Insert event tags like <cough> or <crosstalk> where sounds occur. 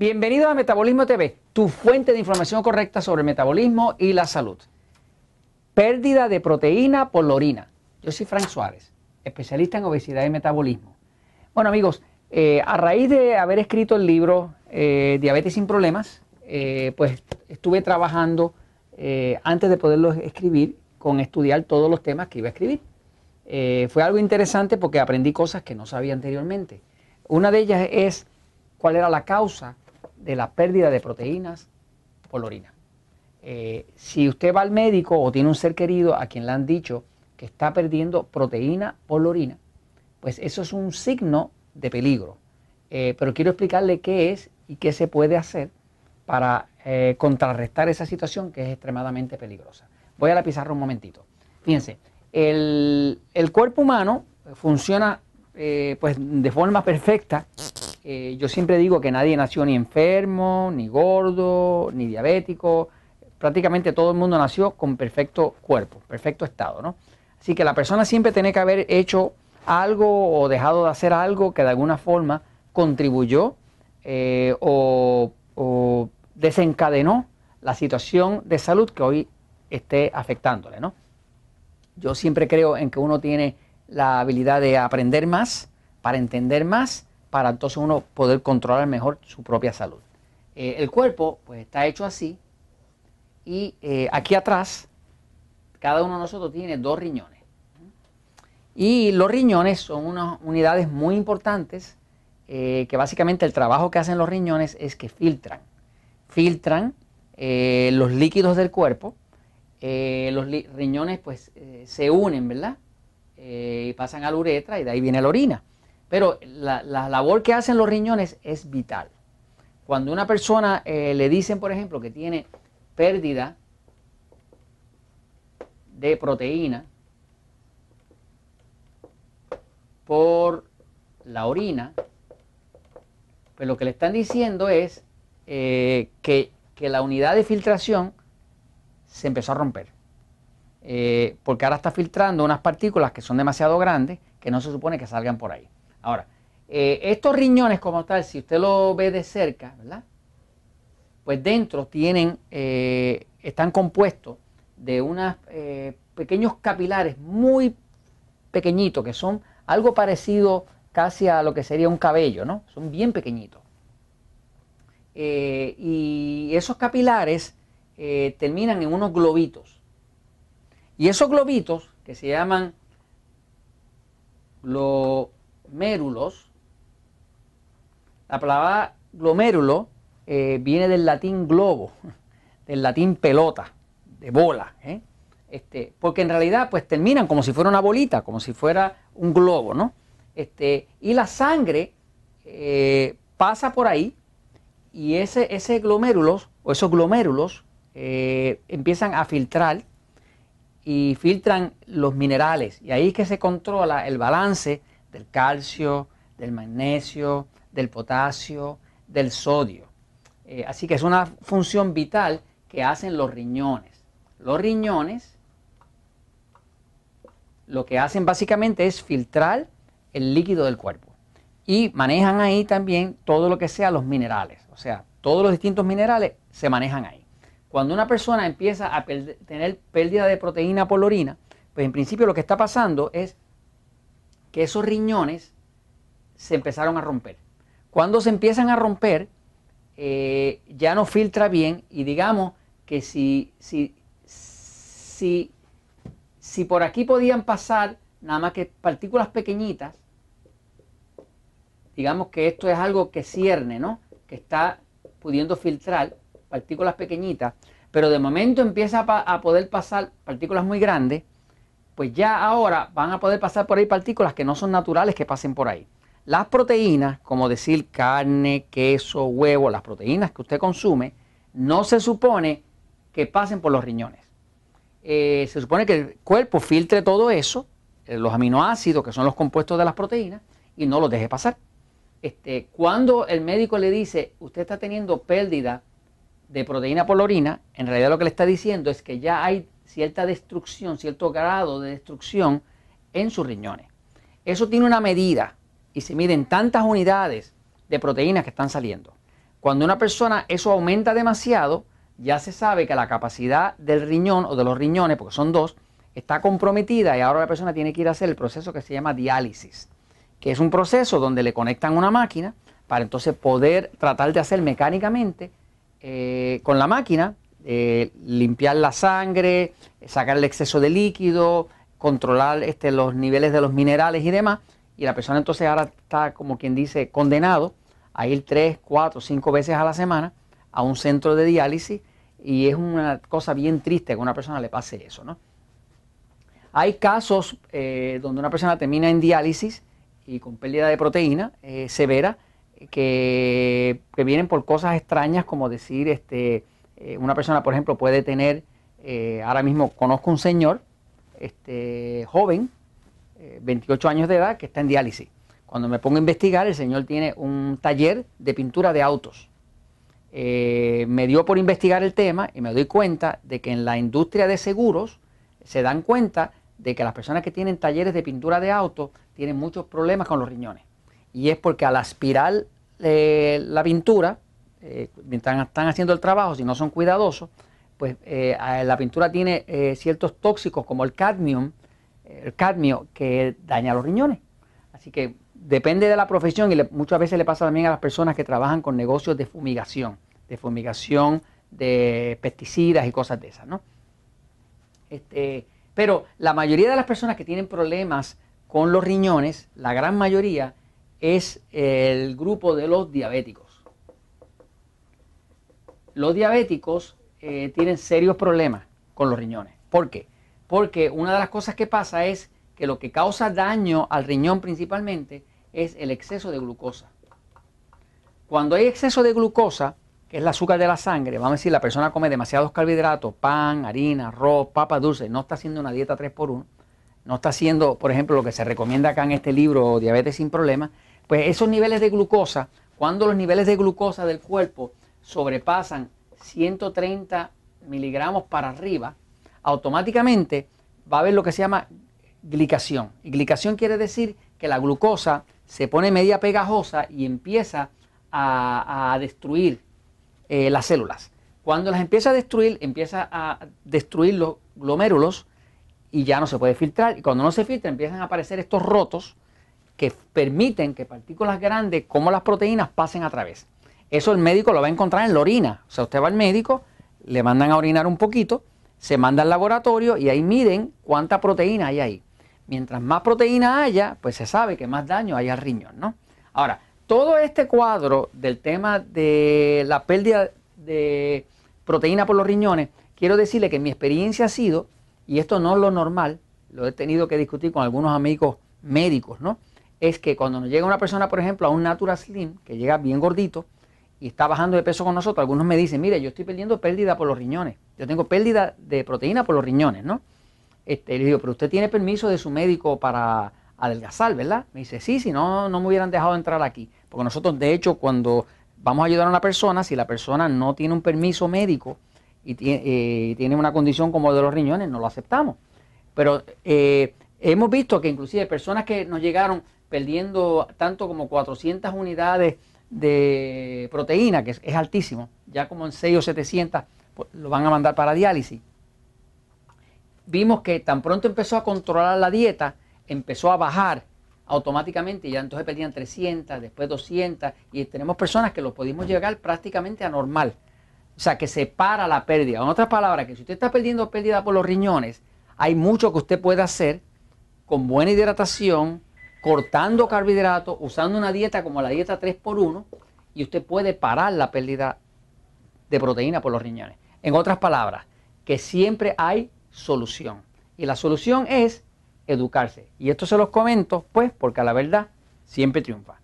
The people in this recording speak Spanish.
Bienvenido a Metabolismo TV, tu fuente de información correcta sobre el metabolismo y la salud. Pérdida de proteína por la orina. Yo soy Frank Suárez, especialista en obesidad y metabolismo. Bueno amigos, eh, a raíz de haber escrito el libro eh, Diabetes sin Problemas, eh, pues estuve trabajando antes de poderlo escribir con estudiar todos los temas que iba a escribir. fue algo interesante porque aprendí cosas que no sabía anteriormente. Una de ellas es cuál era la causa de la pérdida de proteínas por orina. Eh, si usted va al médico o tiene un ser querido a quien le han dicho que está perdiendo proteína por orina, pues eso es un signo de peligro. Eh, pero quiero explicarle qué es y qué se puede hacer para eh, contrarrestar esa situación que es extremadamente peligrosa. Voy a la pizarra un momentito. Fíjense, el, el cuerpo humano funciona pues de forma perfecta eh, yo siempre digo que nadie nació ni enfermo, ni gordo, ni diabético. Prácticamente todo el mundo nació con perfecto cuerpo, perfecto estado, ¿no? Así que la persona siempre tiene que haber hecho algo o dejado de hacer algo que de alguna forma contribuyó eh, o, o, desencadenó la situación de salud que hoy esté afectándole, ¿no? Yo siempre creo en que uno tiene la habilidad de aprender más, para entender más para entonces uno poder controlar mejor su propia salud. Eh, el cuerpo pues está hecho así y eh, aquí atrás cada uno de nosotros tiene dos riñones. Y los riñones son unas unidades muy importantes eh, que básicamente el trabajo que hacen los riñones es que filtran. Filtran los líquidos del cuerpo. los riñones pues se unen, ¿verdad? y pasan a la uretra y de ahí viene la orina. Pero la, labor que hacen los riñones es vital. Cuando una persona eh, le dicen, por ejemplo, que tiene pérdida de proteína por la orina, pues lo que le están diciendo es eh, que, la unidad de filtración se empezó a romper. Eh, porque ahora está filtrando unas partículas que son demasiado grandes que no se supone que salgan por ahí. Ahora, eh, estos riñones como tal, si usted lo ve de cerca, ¿verdad? Pues dentro tienen, eh, están compuestos de unos eh, pequeños capilares muy pequeñitos que son algo parecido casi a lo que sería un cabello, ¿no? Son bien pequeñitos. y esos capilares terminan en unos globitos. Y esos globitos, que se llaman los La palabra glomérulo eh, viene del latín globo, <laughs> del latín pelota, de bola. ¿eh? Este, porque en realidad pues terminan como si fuera una bolita, como si fuera un globo, ¿no? Este, y la sangre eh, pasa por ahí y ese, ese glomérulos o esos glomérulos empiezan a filtrar y filtran los minerales y ahí es que se controla el balance del calcio, del magnesio, del potasio, del sodio. Eh, así que es una función vital que hacen los riñones. Los riñones lo que hacen básicamente es filtrar el líquido del cuerpo y manejan ahí también todo lo que sea los minerales. O sea, todos los distintos minerales se manejan ahí. Cuando una persona empieza a tener pérdida de proteína por orina, pues en principio lo que está pasando es que esos riñones se empezaron a romper. Cuando se empiezan a romper, eh, ya no filtra bien y digamos que si, si, si, si por aquí podían pasar nada más que partículas pequeñitas, digamos que esto es algo que cierne, ¿no? Que está pudiendo filtrar partículas pequeñitas, pero de momento empieza a poder pasar partículas muy grandes, pues ya ahora van a poder pasar por ahí partículas que no son naturales que pasen por ahí. Las proteínas, como decir carne, queso, huevo, las proteínas que usted consume, no se supone que pasen por los riñones. Eh, se supone que el cuerpo filtre todo eso, eh, los aminoácidos, que son los compuestos de las proteínas, y no los deje pasar. Este, cuando el médico le dice, usted está teniendo pérdida de proteína por la orina, en realidad lo que le está diciendo es que ya hay cierta destrucción, cierto grado de destrucción en sus riñones. Eso tiene una medida y se miden tantas unidades de proteínas que están saliendo. Cuando una persona eso aumenta demasiado, ya se sabe que la capacidad del riñón o de los riñones, porque son dos, está comprometida y ahora la persona tiene que ir a hacer el proceso que se llama diálisis, que es un proceso donde le conectan una máquina para entonces poder tratar de hacer mecánicamente eh, con la máquina, eh, limpiar la sangre, sacar el exceso de líquido, controlar este, los niveles de los minerales y demás. Y la persona entonces ahora está, como quien dice, condenado a ir tres, cuatro, cinco veces a la semana a un centro de diálisis y es una cosa bien triste que a una persona le pase eso, ¿no? Hay casos eh, donde una persona termina en diálisis y con pérdida de proteína eh, severa que, vienen por cosas extrañas como decir, este, eh, una persona, por ejemplo, puede tener, ahora mismo conozco un señor este, joven, 28 años de edad, que está en diálisis. Cuando me pongo a investigar, el señor tiene un taller de pintura de autos. me dio por investigar el tema y me doy cuenta de que en la industria de seguros se dan cuenta de que las personas que tienen talleres de pintura de auto tienen muchos problemas con los riñones. Y es porque al aspirar eh, la pintura, eh, mientras están haciendo el trabajo, si no son cuidadosos, pues eh, la pintura tiene ciertos tóxicos como el cadmium, el cadmio que daña los riñones. Así que depende de la profesión y muchas veces le pasa también a las personas que trabajan con negocios de fumigación, de fumigación de pesticidas y cosas de esas, ¿no? Este, pero la mayoría de las personas que tienen problemas con los riñones, la gran mayoría, es el grupo de los diabéticos. Los diabéticos eh, tienen serios problemas con los riñones. ¿Por qué? Porque una de las cosas que pasa es que lo que causa daño al riñón principalmente es el exceso de glucosa. Cuando hay exceso de glucosa, que es el azúcar de la sangre, vamos a decir, la persona come demasiados carbohidratos, pan, harina, arroz, papas dulces, no está haciendo una dieta 3x1, no está haciendo, por ejemplo, lo que se recomienda acá en este libro, diabetes sin problemas, pues esos niveles de glucosa, cuando los niveles de glucosa del cuerpo sobrepasan 130 miligramos para arriba, automáticamente va a haber lo que se llama glicación. Y glicación quiere decir que la glucosa se pone media pegajosa y empieza a, destruir eh, las células. Cuando las empieza a destruir, empieza a destruir los glomérulos y ya no se puede filtrar. Y cuando no se filtra, empiezan a aparecer estos rotos que permiten que partículas grandes como las proteínas pasen a través. Eso el médico lo va a encontrar en la orina. O sea, usted va al médico, le mandan a orinar un poquito, se manda al laboratorio y ahí miden cuánta proteína hay ahí. Mientras más proteína haya, pues se sabe que más daño hay al riñón, ¿no? Ahora, todo este cuadro del tema de la pérdida de proteína por los riñones, quiero decirle que mi experiencia ha sido, y esto no es lo normal, lo he tenido que discutir con algunos amigos médicos, ¿no? Es que cuando nos llega una persona, por ejemplo, a un Natural Slim, que llega bien gordito y está bajando de peso con nosotros, algunos me dicen, mire, yo estoy perdiendo pérdida por los riñones, yo tengo pérdida de proteína por los riñones, ¿no? Este, le digo, pero usted tiene permiso de su médico para adelgazar, ¿verdad? Me dice, sí, si no, no me hubieran dejado entrar aquí. Porque nosotros, de hecho, cuando vamos a ayudar a una persona, si la persona no tiene un permiso médico y eh, tiene, una condición como de los riñones, no lo aceptamos. Pero eh, hemos visto que inclusive personas que nos llegaron perdiendo tanto como 400 unidades de proteína, que es, altísimo, ya como en 6 o 700 pues, lo van a mandar para diálisis. Vimos que tan pronto empezó a controlar la dieta, empezó a bajar automáticamente ya entonces perdían 300, después 200 y tenemos personas que lo pudimos llegar prácticamente a normal. O sea, que se para la pérdida. En otras palabras, que si usted está perdiendo pérdida por los riñones, hay mucho que usted puede hacer con buena hidratación, cortando carbohidratos, usando una dieta como la dieta 3x1 y usted puede parar la pérdida de proteína por los riñones. En otras palabras, que siempre hay solución. Y la solución es educarse. Y esto se los comento, pues, porque a la verdad siempre triunfa.